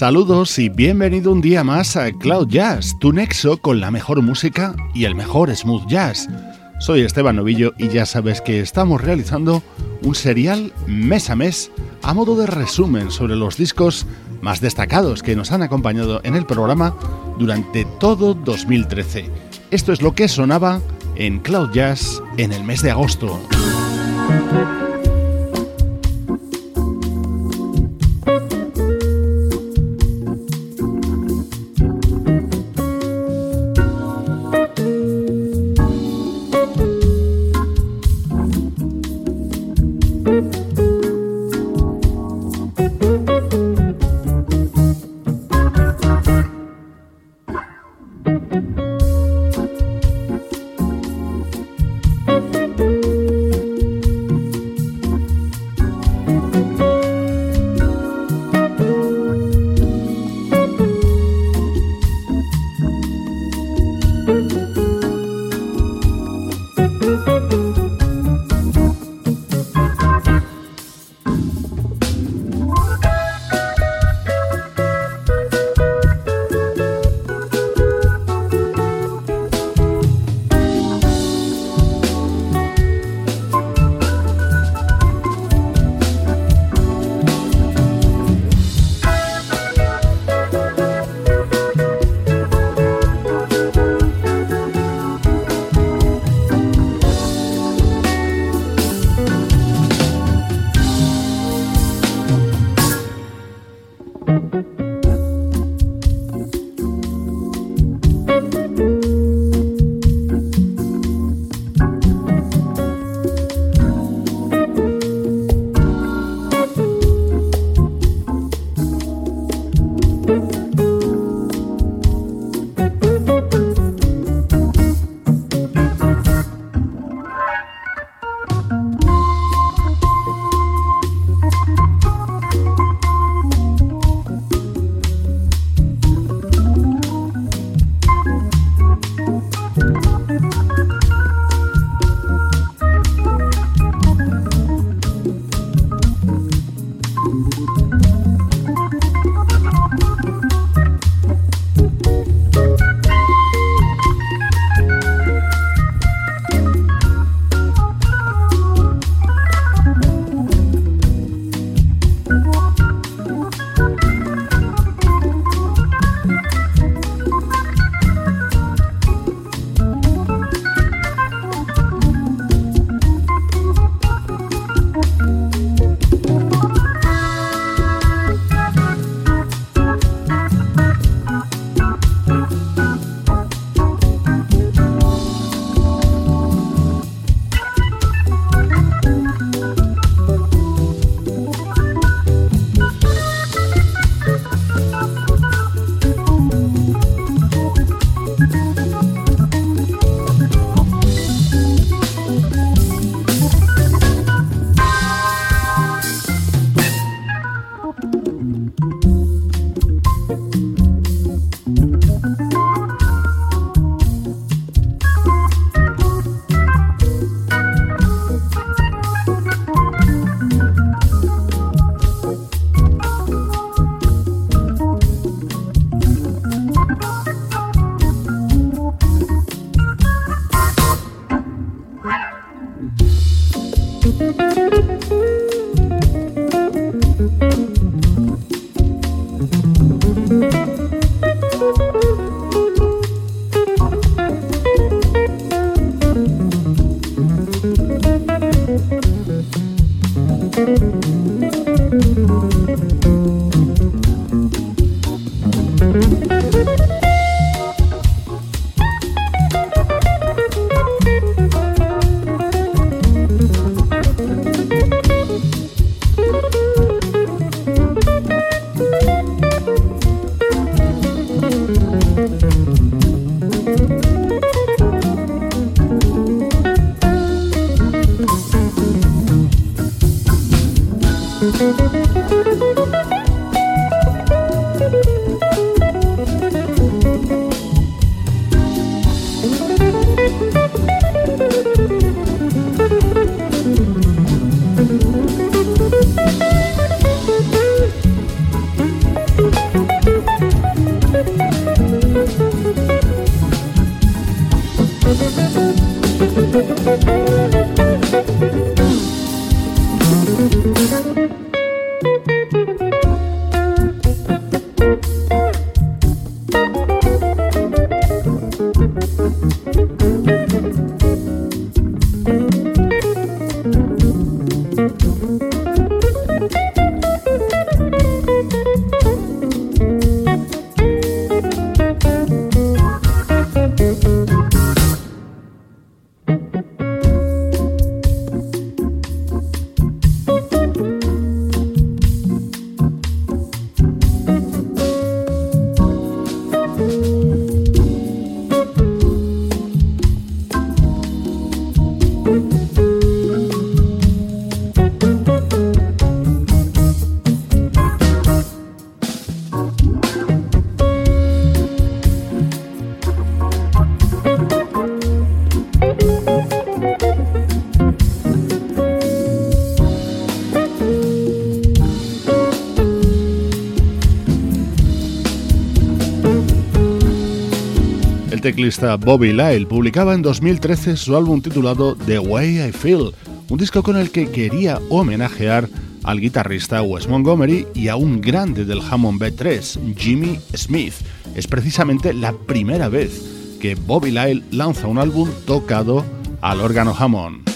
Saludos y bienvenido un día más a Cloud Jazz, tu nexo con la mejor música y el mejor smooth jazz. Soy Esteban Novillo y ya sabes que estamos realizando un serial mes a mes a modo de resumen sobre los discos más destacados que nos han acompañado en el programa durante todo 2013. Esto es lo que sonaba en Cloud Jazz en el mes de agosto. Teclista Bobby Lyle publicaba en 2013 su álbum titulado The Way I Feel, un disco con el que quería homenajear al guitarrista Wes Montgomery y a un grande del Hammond B3, Jimmy Smith. Es precisamente la primera vez que Bobby Lyle lanza un álbum tocado al órgano Hammond.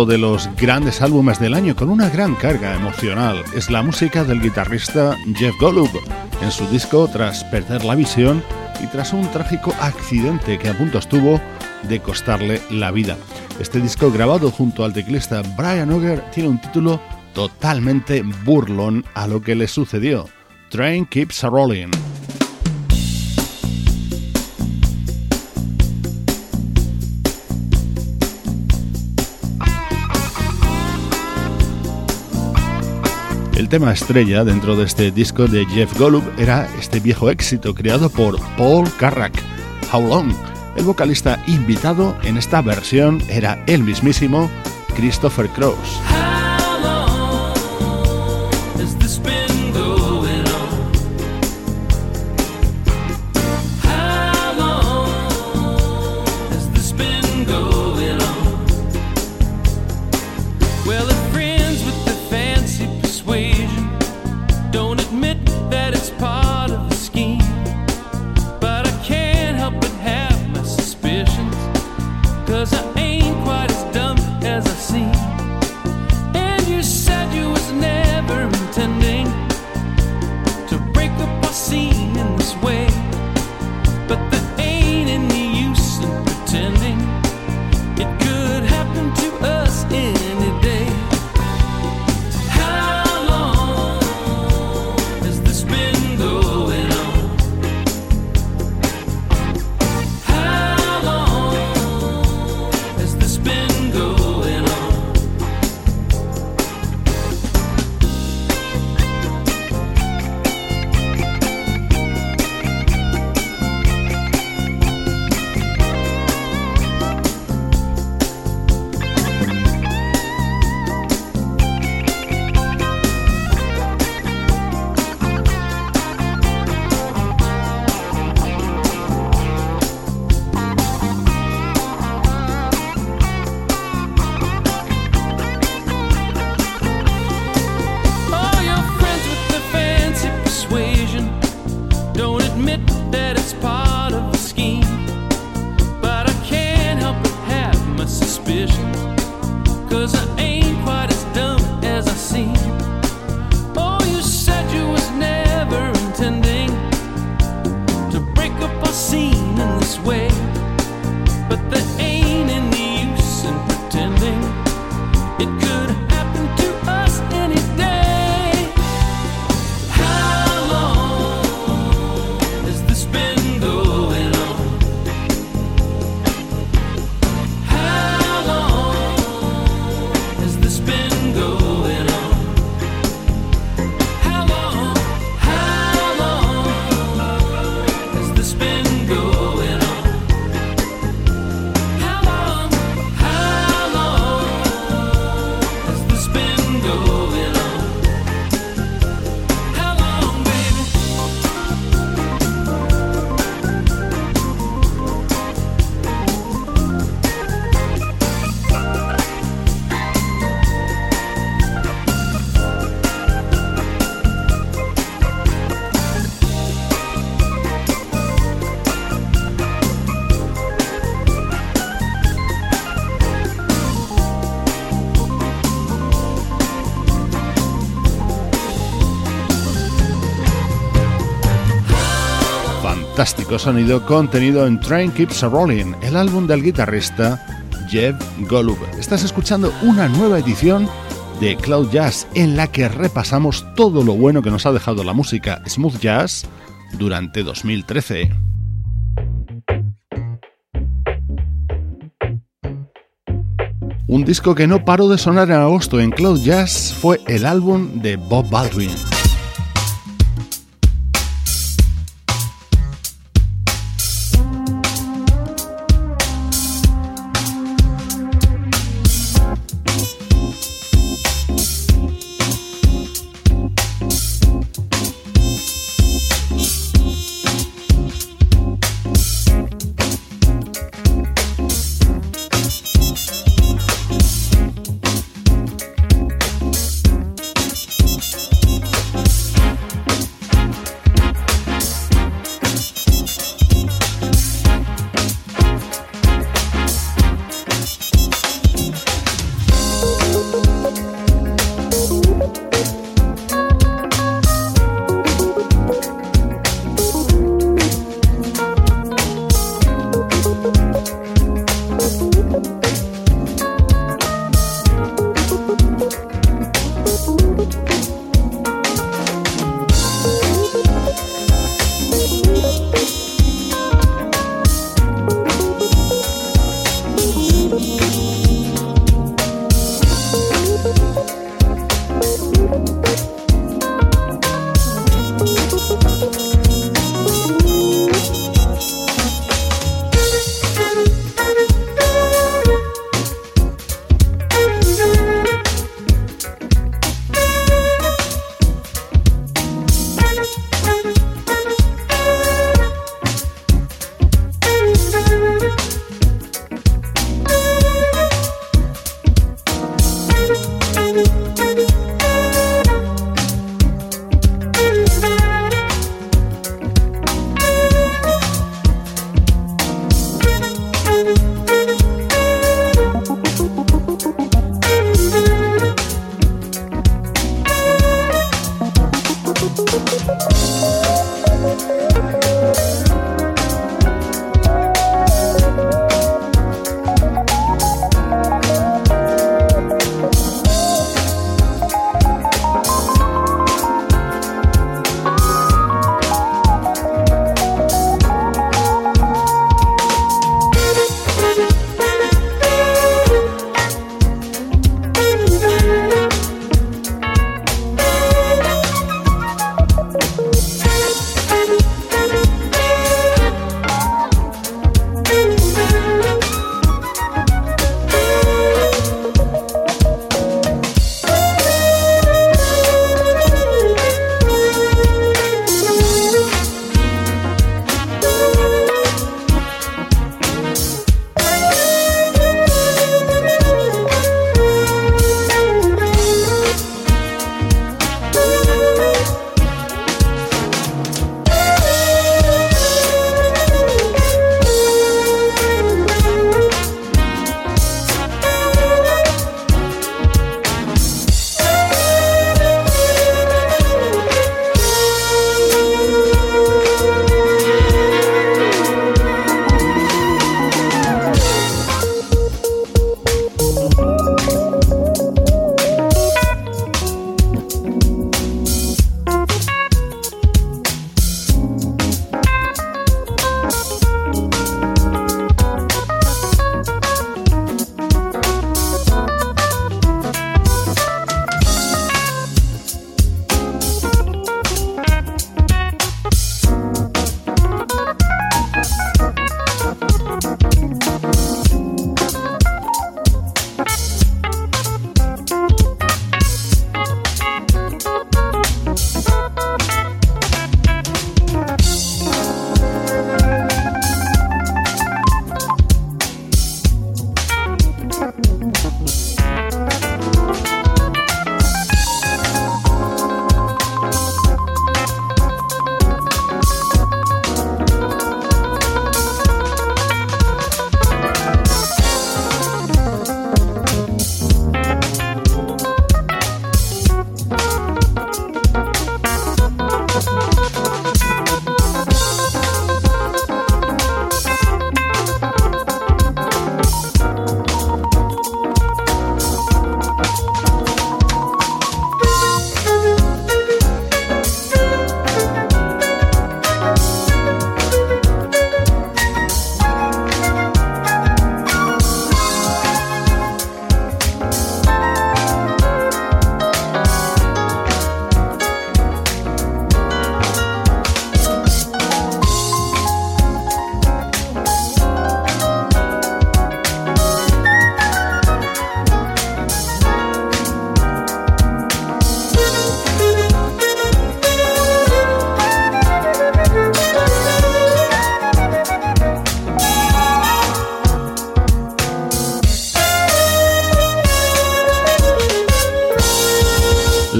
Otro de los grandes álbumes del año con una gran carga emocional es la música del guitarrista Jeff Golub en su disco tras perder la visión y tras un trágico accidente que a punto estuvo de costarle la vida. Este disco grabado junto al teclista Brian Auger tiene un título totalmente burlón a lo que le sucedió. Train Keeps Rolling. El tema estrella dentro de este disco de Jeff Golub era este viejo éxito creado por Paul Carrack, How Long. El vocalista invitado en esta versión era el mismísimo Christopher Cross. Sonido contenido en Train Keeps a Rolling, el álbum del guitarrista Jeff Golub. Estás escuchando una nueva edición de Cloud Jazz en la que repasamos todo lo bueno que nos ha dejado la música smooth jazz durante 2013. Un disco que no paró de sonar en agosto en Cloud Jazz fue el álbum de Bob Baldwin.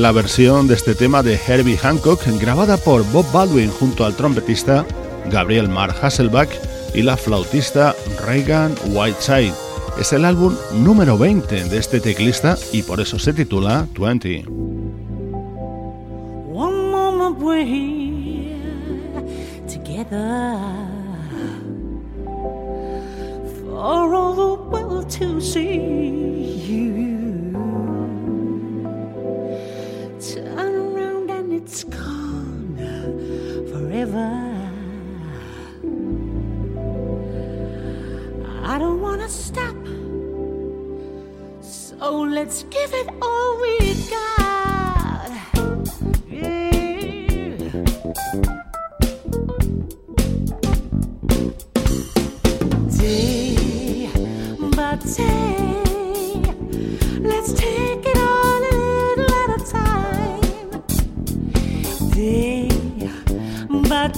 la versión de este tema de Herbie Hancock grabada por Bob Baldwin junto al trompetista Gabriel Mar Hasselbach y la flautista Reagan Whiteside. Es el álbum número 20 de este teclista y por eso se titula 20. One moment we're here together. For all the world to see you. it's gone forever. I don't wanna stop, so let's give it all we got. Yeah. day by day.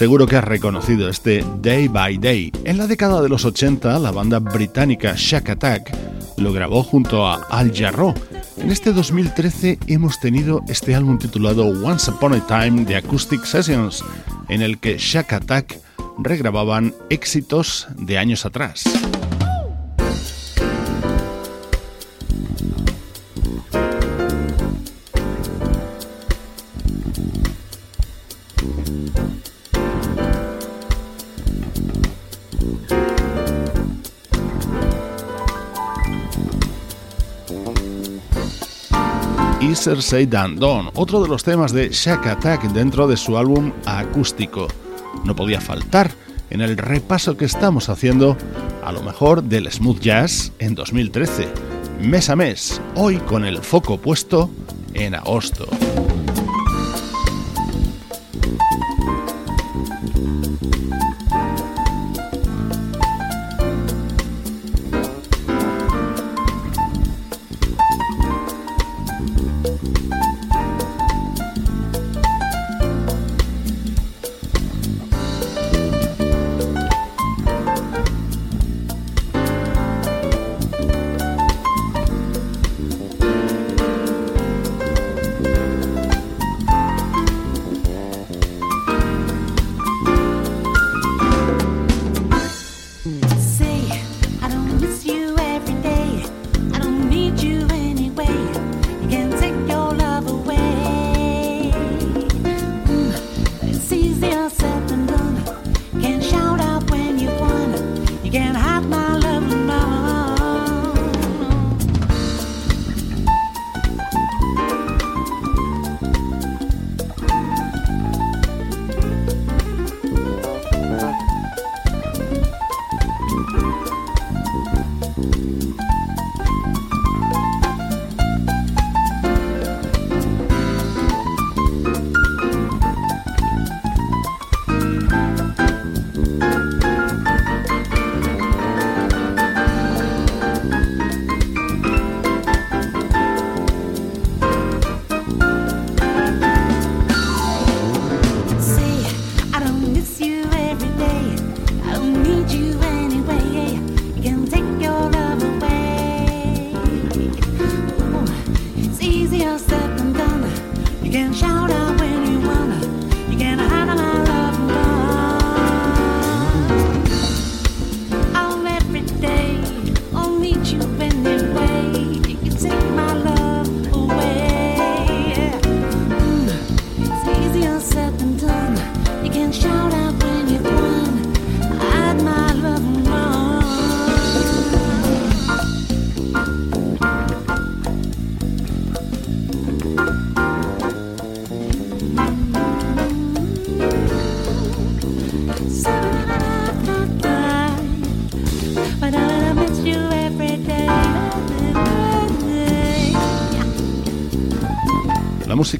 Seguro que has reconocido este Day by Day. En la década de los 80, la banda británica Shack Attack lo grabó junto a Al Jarreau. En este 2013 hemos tenido este álbum titulado Once Upon a Time de Acoustic Sessions, en el que Shack Attack regrababan éxitos de años atrás. Say Dan Don, otro de los temas de Shack Attack dentro de su álbum acústico. No podía faltar en el repaso que estamos haciendo a lo mejor del smooth jazz en 2013, mes a mes, hoy con el foco puesto en agosto.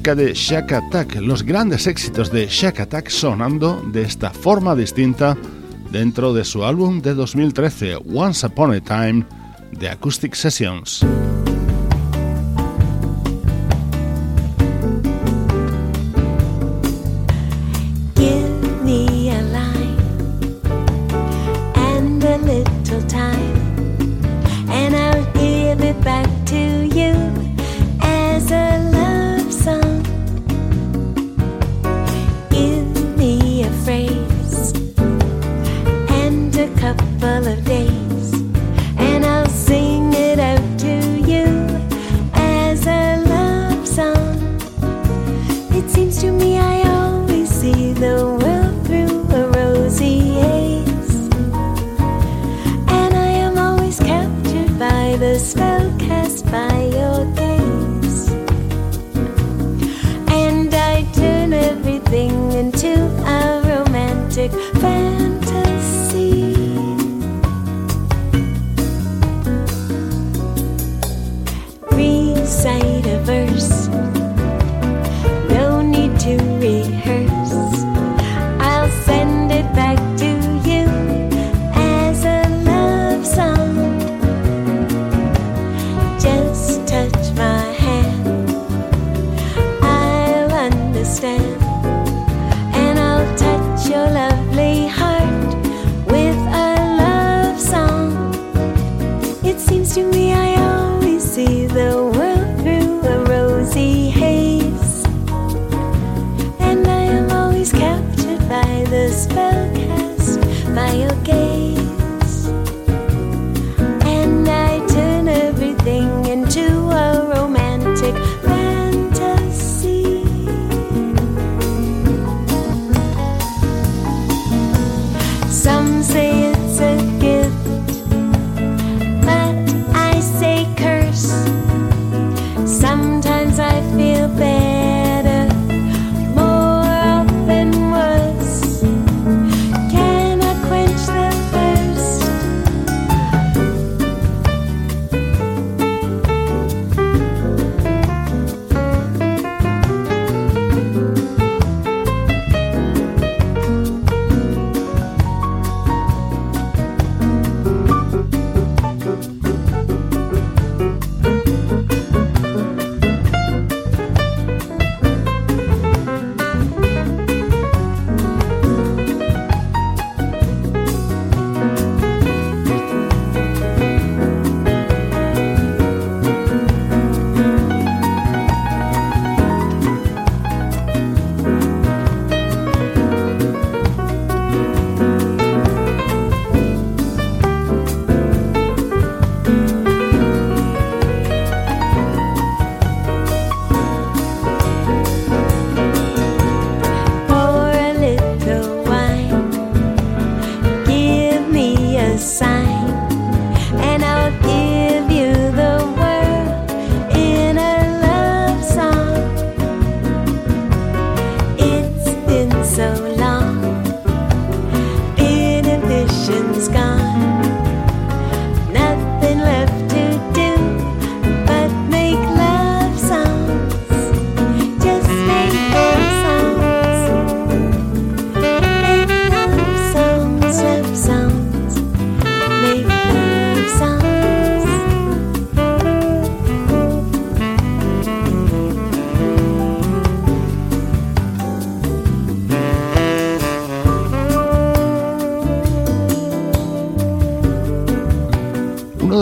De Shack Attack, los grandes éxitos de Shack Attack sonando de esta forma distinta dentro de su álbum de 2013, Once Upon a Time, de Acoustic Sessions.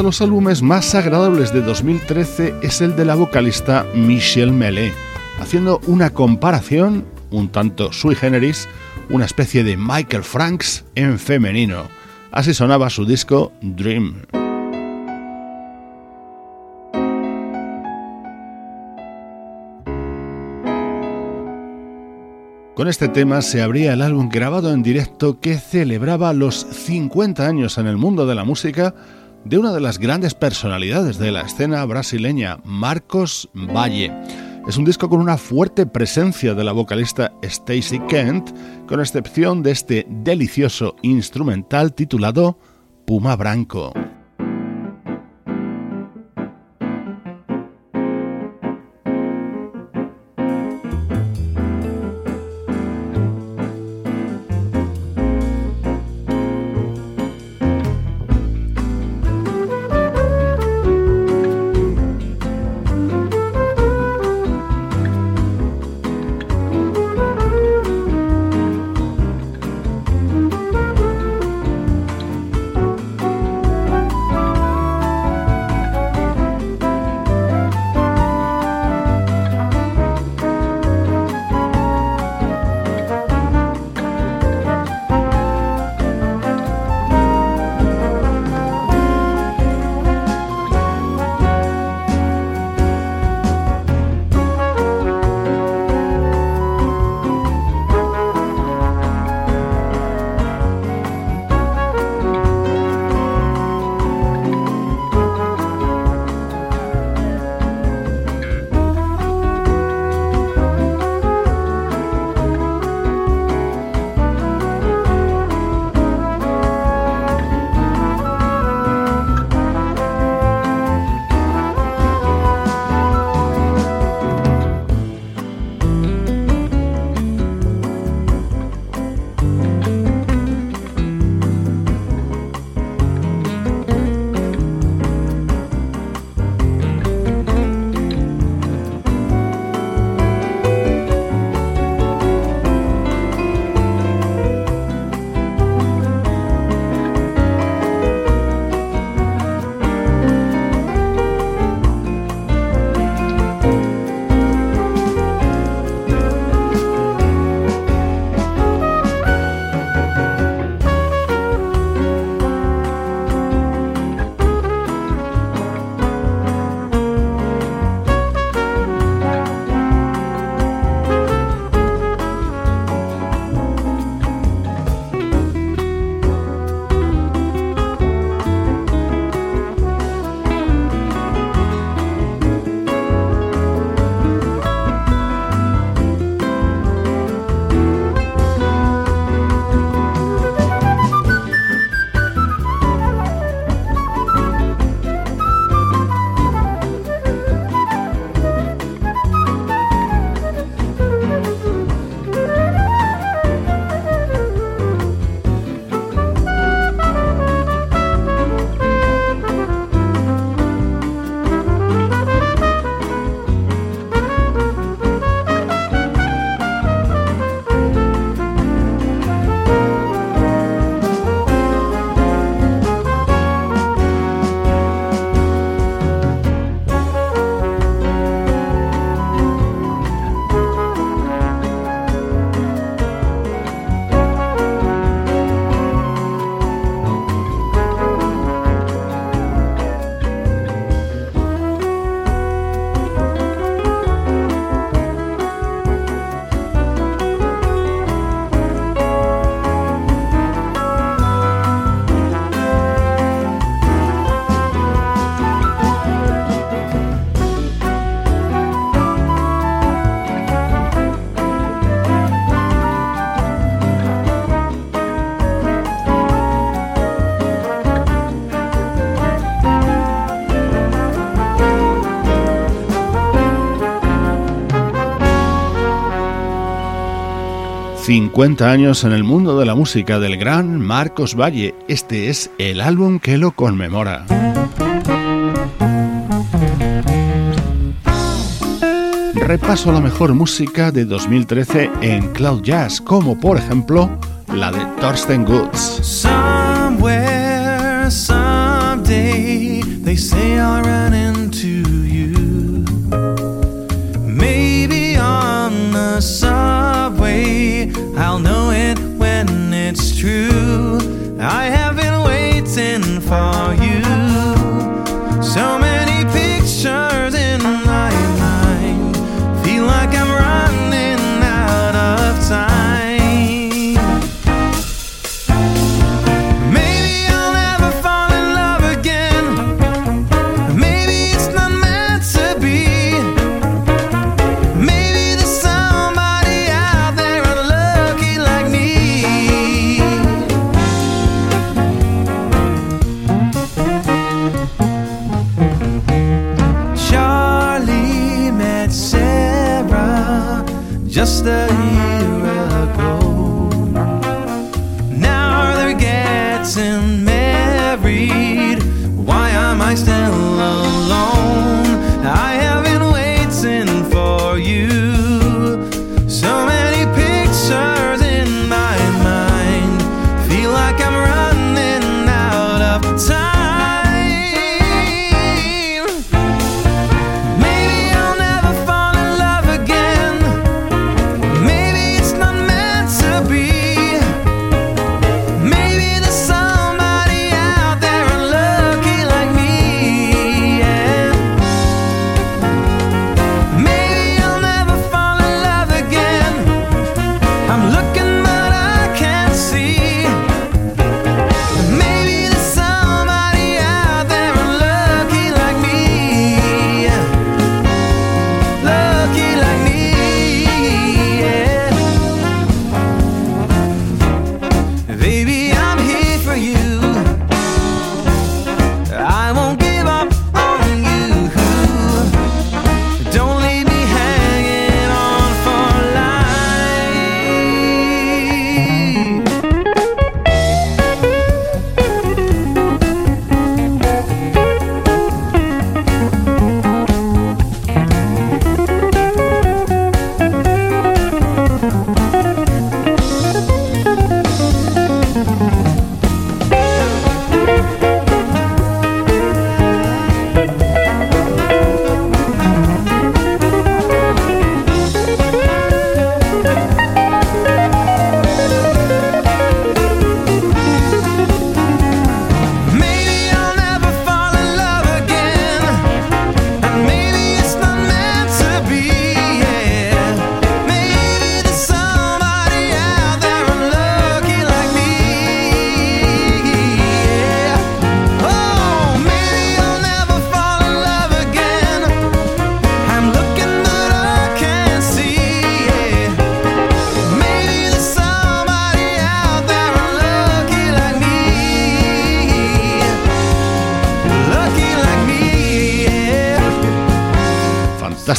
Los álbumes más agradables de 2013 es el de la vocalista Michelle Mellet, haciendo una comparación un tanto sui generis, una especie de Michael Franks en femenino. Así sonaba su disco Dream. Con este tema se abría el álbum grabado en directo que celebraba los 50 años en el mundo de la música de una de las grandes personalidades de la escena brasileña, Marcos Valle. Es un disco con una fuerte presencia de la vocalista Stacy Kent, con excepción de este delicioso instrumental titulado Puma Branco. ...50 años en el mundo de la música del gran Marcos Valle. Este es el álbum que lo conmemora. Repaso la mejor música de 2013 en Cloud Jazz, como por ejemplo la de Thorsten Goods. way. I'll know it when it's true. I have been waiting for you.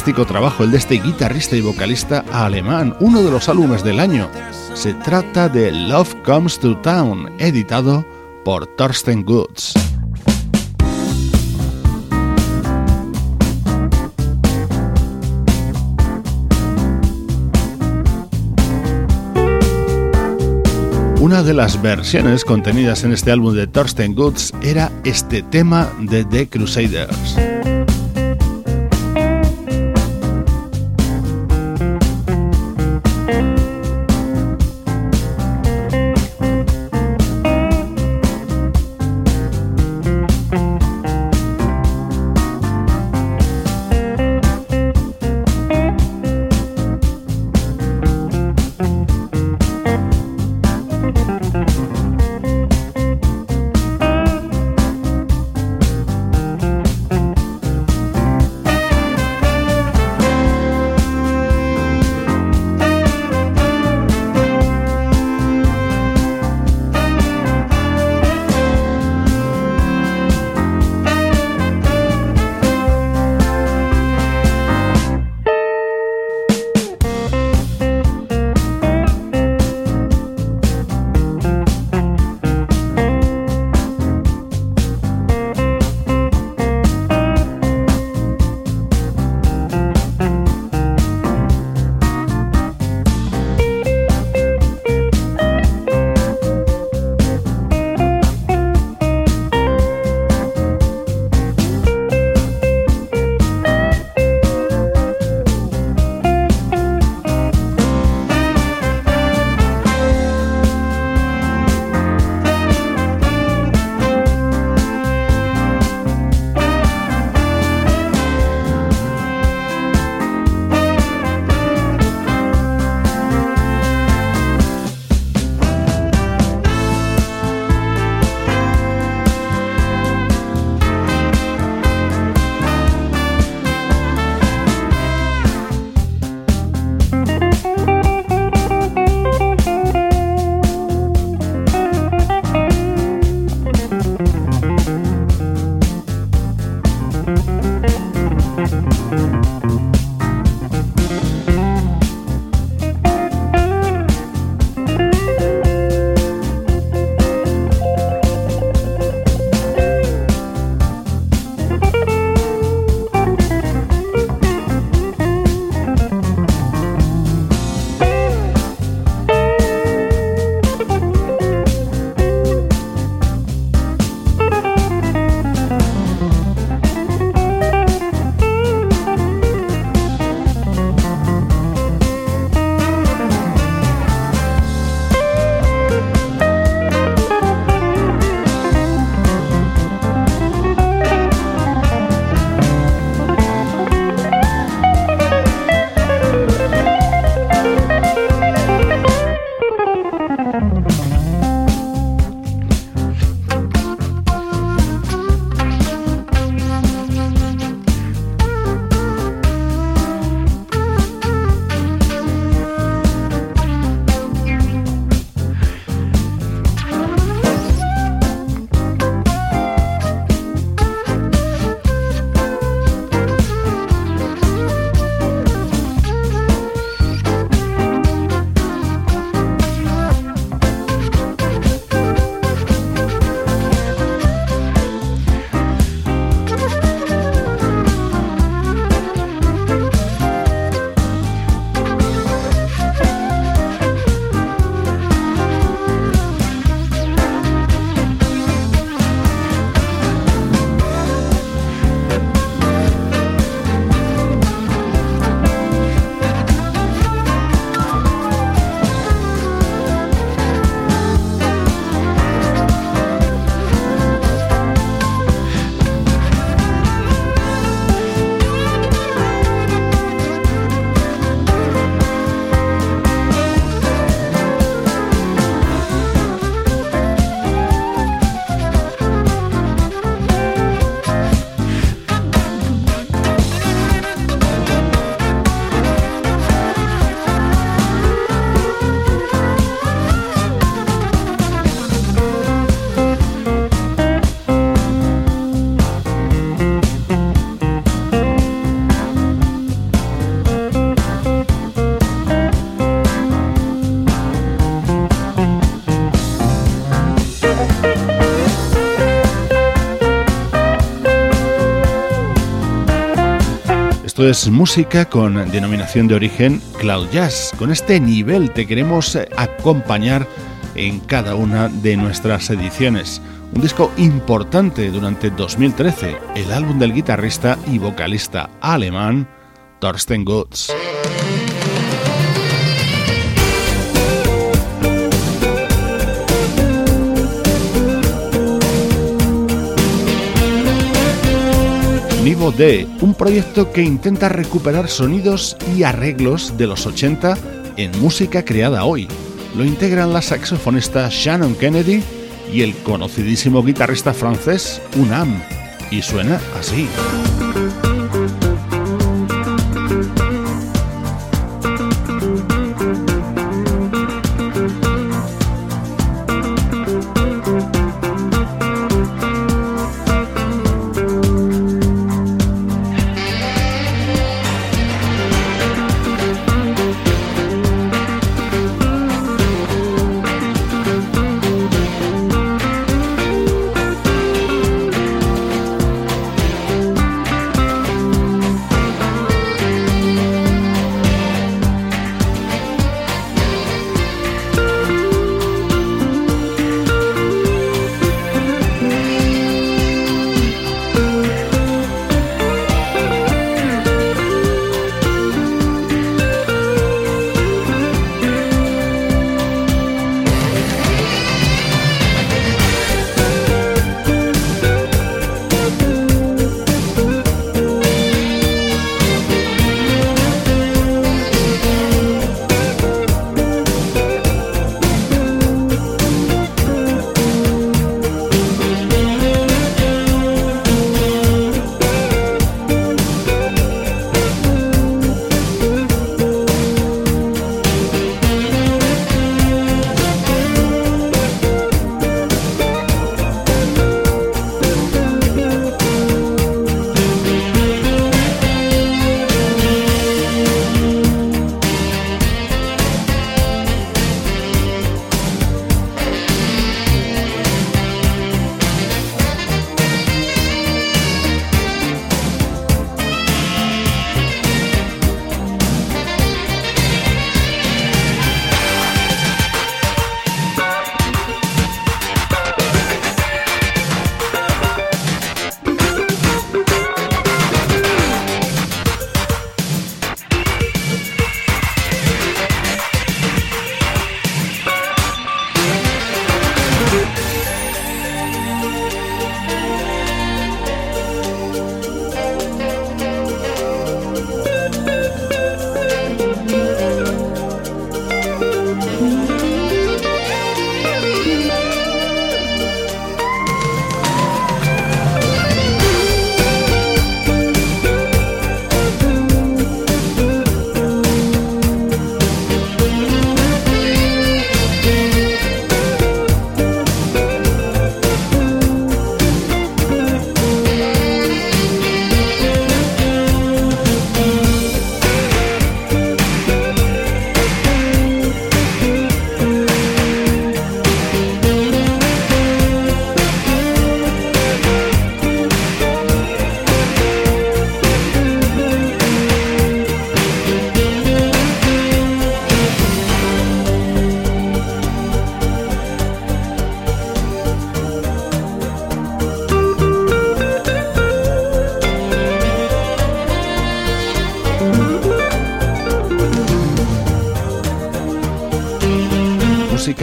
Trabajo el de este guitarrista y vocalista alemán, uno de los álbumes del año. Se trata de Love Comes to Town, editado por Thorsten Goods. Una de las versiones contenidas en este álbum de Thorsten Goods era este tema de The Crusaders. Esto es música con denominación de origen Cloud Jazz. Con este nivel te queremos acompañar en cada una de nuestras ediciones. Un disco importante durante 2013, el álbum del guitarrista y vocalista alemán Thorsten Gutz. Nivo D, un proyecto que intenta recuperar sonidos y arreglos de los 80 en música creada hoy. Lo integran la saxofonista Shannon Kennedy y el conocidísimo guitarrista francés Unam, y suena así.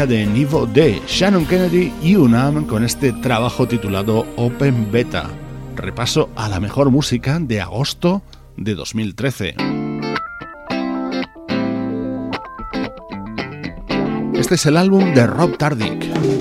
De Nivo D, Shannon Kennedy y UNAM con este trabajo titulado Open Beta. Repaso a la mejor música de agosto de 2013. Este es el álbum de Rob Tardick.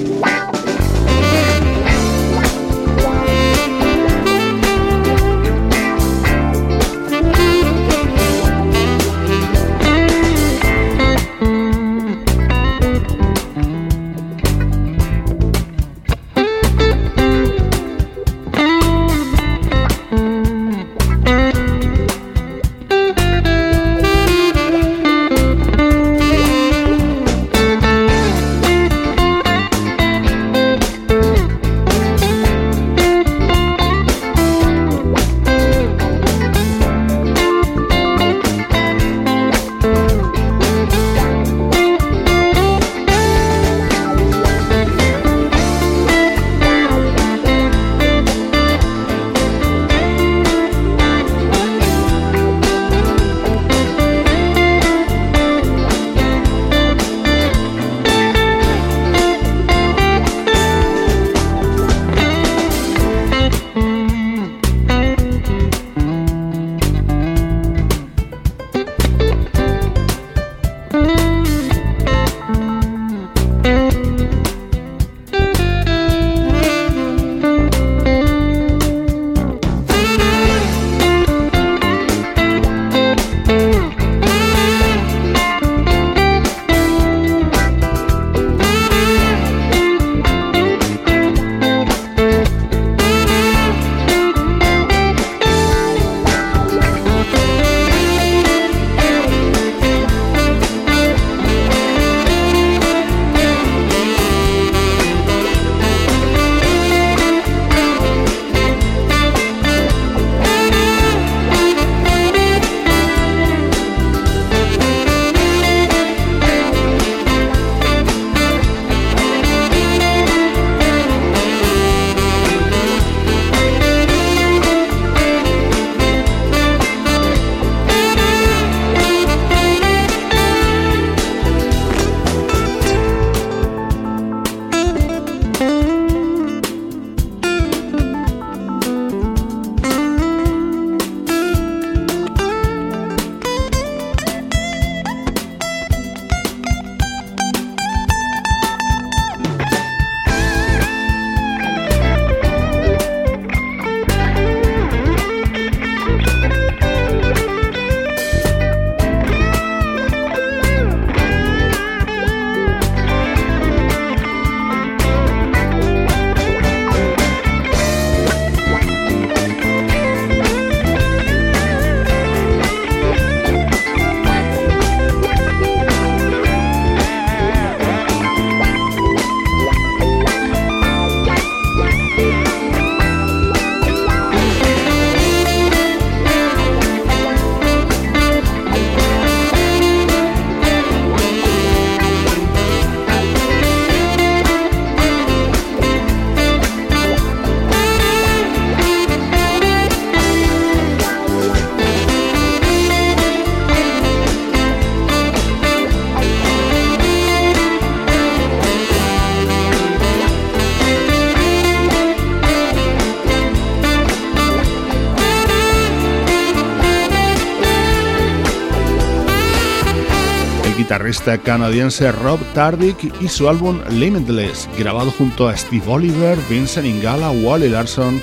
Canadiense Rob Tardick y su álbum Limitless, grabado junto a Steve Oliver, Vincent Ingala, Wally Larson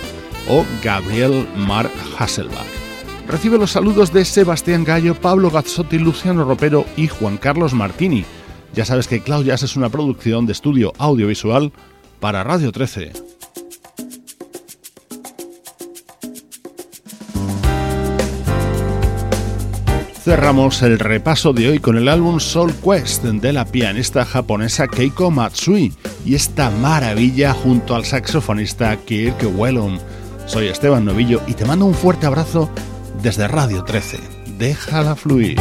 o Gabriel Mark Hasselbach. Recibe los saludos de Sebastián Gallo, Pablo Gazzotti, Luciano Ropero y Juan Carlos Martini. Ya sabes que Cloud es una producción de estudio audiovisual para Radio 13. Cerramos el repaso de hoy con el álbum Soul Quest de la pianista japonesa Keiko Matsui y esta maravilla junto al saxofonista Kirk Whelan. Soy Esteban Novillo y te mando un fuerte abrazo desde Radio 13. Déjala fluir.